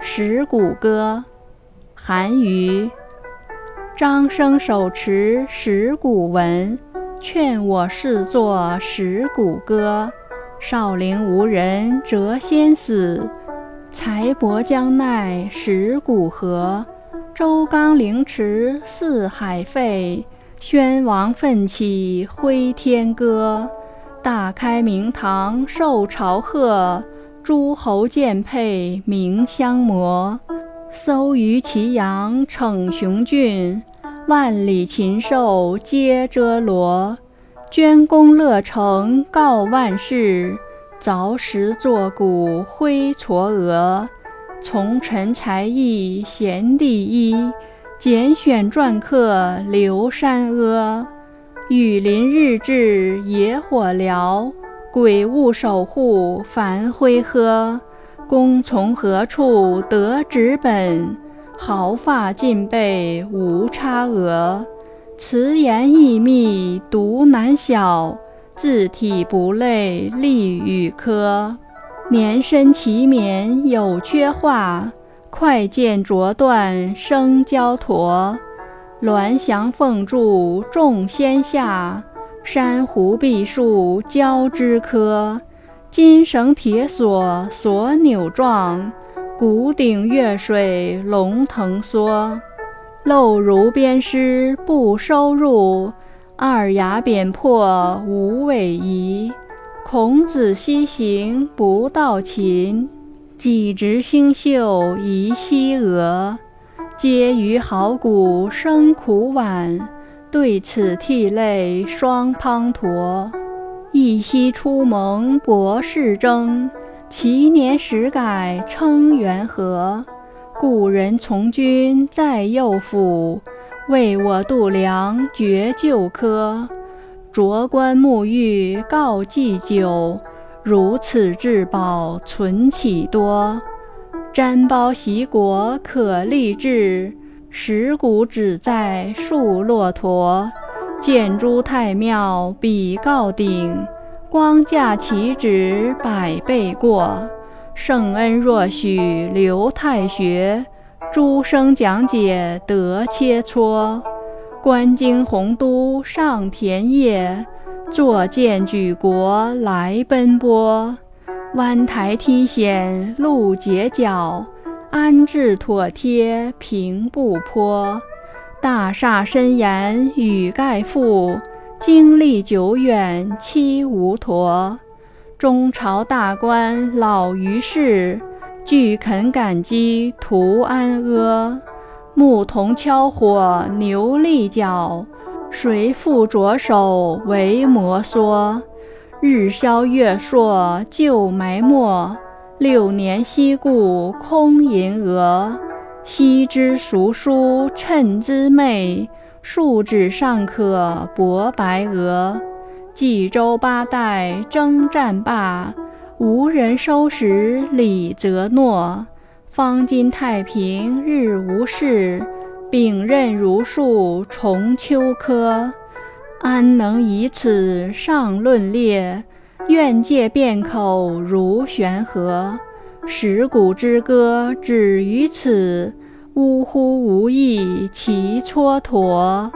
石鼓歌，韩愈。张生手持石鼓文，劝我试作石鼓歌。少陵无人谪仙死，才薄将奈石鼓何？周纲凌迟四海废，宣王奋起挥天歌。大开明堂受朝贺，诸侯见佩鸣相摩。搜于祁阳逞雄俊，万里禽兽皆遮罗。捐功乐成告万世，凿石作鼓挥嵯峨。从臣才艺贤第一，拣选篆刻留山阿。雨林日至野火燎，鬼物守护繁辉呵。公从何处得纸本？毫发尽备无差额。辞言意密独难晓，字体不类隶与科。年深其免有缺画，快见着断生焦驼。鸾翔凤柱众仙下，珊瑚碧树交枝柯。金绳铁锁锁钮状，谷顶月水龙腾缩。漏如鞭尸不收入，二牙扁破无尾夷。孔子西行不到秦，几直星宿移西娥。嗟余好古生苦晚，对此涕泪双滂沱。一夕出蒙博士征，其年始改称元和。故人从军在右府，为我度量绝旧科。卓观沐浴告祭酒，如此至宝存岂多？瞻褒习国可立志，石鼓只在树骆驼。建诸太庙比告鼎，光驾其旨百倍过。圣恩若许留太学，诸生讲解得切磋。观经洪都上田野，坐见举国来奔波。湾台梯险路结角，安置妥帖平步坡。大厦深檐宇盖覆，经历久远期无橐。中朝大官老于世，俱肯感激图安阿。牧童敲火牛立角，谁复着手为摩挲？日消月朔旧埋没，六年西顾空吟蛾。昔之熟书趁之昧，数纸尚可博白鹅。冀州八代征战罢，无人收拾李泽诺。方今太平日无事，秉任如树重秋柯。安能以此上论列？愿借便口如悬河。石鼓之歌止于此，呜呼无益其蹉跎。